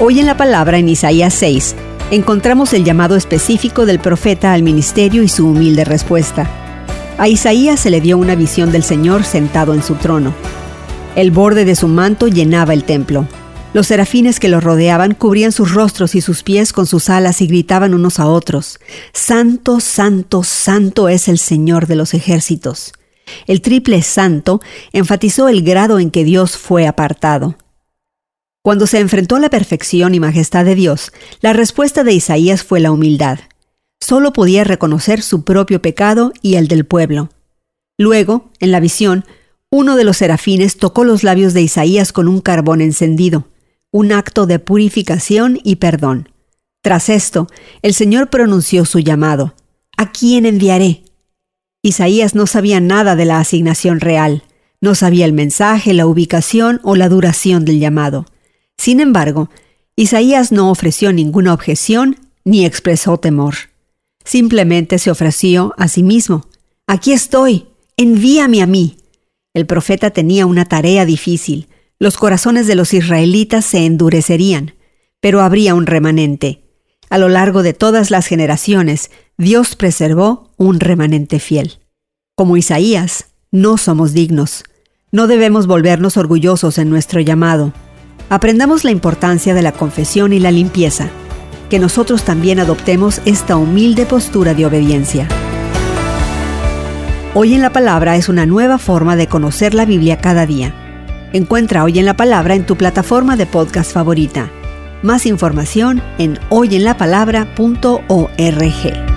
Hoy en la palabra en Isaías 6 encontramos el llamado específico del profeta al ministerio y su humilde respuesta. A Isaías se le dio una visión del Señor sentado en su trono. El borde de su manto llenaba el templo. Los serafines que lo rodeaban cubrían sus rostros y sus pies con sus alas y gritaban unos a otros, Santo, Santo, Santo es el Señor de los ejércitos. El triple santo enfatizó el grado en que Dios fue apartado. Cuando se enfrentó a la perfección y majestad de Dios, la respuesta de Isaías fue la humildad. Solo podía reconocer su propio pecado y el del pueblo. Luego, en la visión, uno de los serafines tocó los labios de Isaías con un carbón encendido, un acto de purificación y perdón. Tras esto, el Señor pronunció su llamado. ¿A quién enviaré? Isaías no sabía nada de la asignación real, no sabía el mensaje, la ubicación o la duración del llamado. Sin embargo, Isaías no ofreció ninguna objeción ni expresó temor. Simplemente se ofreció a sí mismo. Aquí estoy, envíame a mí. El profeta tenía una tarea difícil. Los corazones de los israelitas se endurecerían, pero habría un remanente. A lo largo de todas las generaciones, Dios preservó un remanente fiel. Como Isaías, no somos dignos. No debemos volvernos orgullosos en nuestro llamado aprendamos la importancia de la confesión y la limpieza, que nosotros también adoptemos esta humilde postura de obediencia. Hoy en la Palabra es una nueva forma de conocer la Biblia cada día. Encuentra Hoy en la Palabra en tu plataforma de podcast favorita. Más información en hoyenlapalabra.org.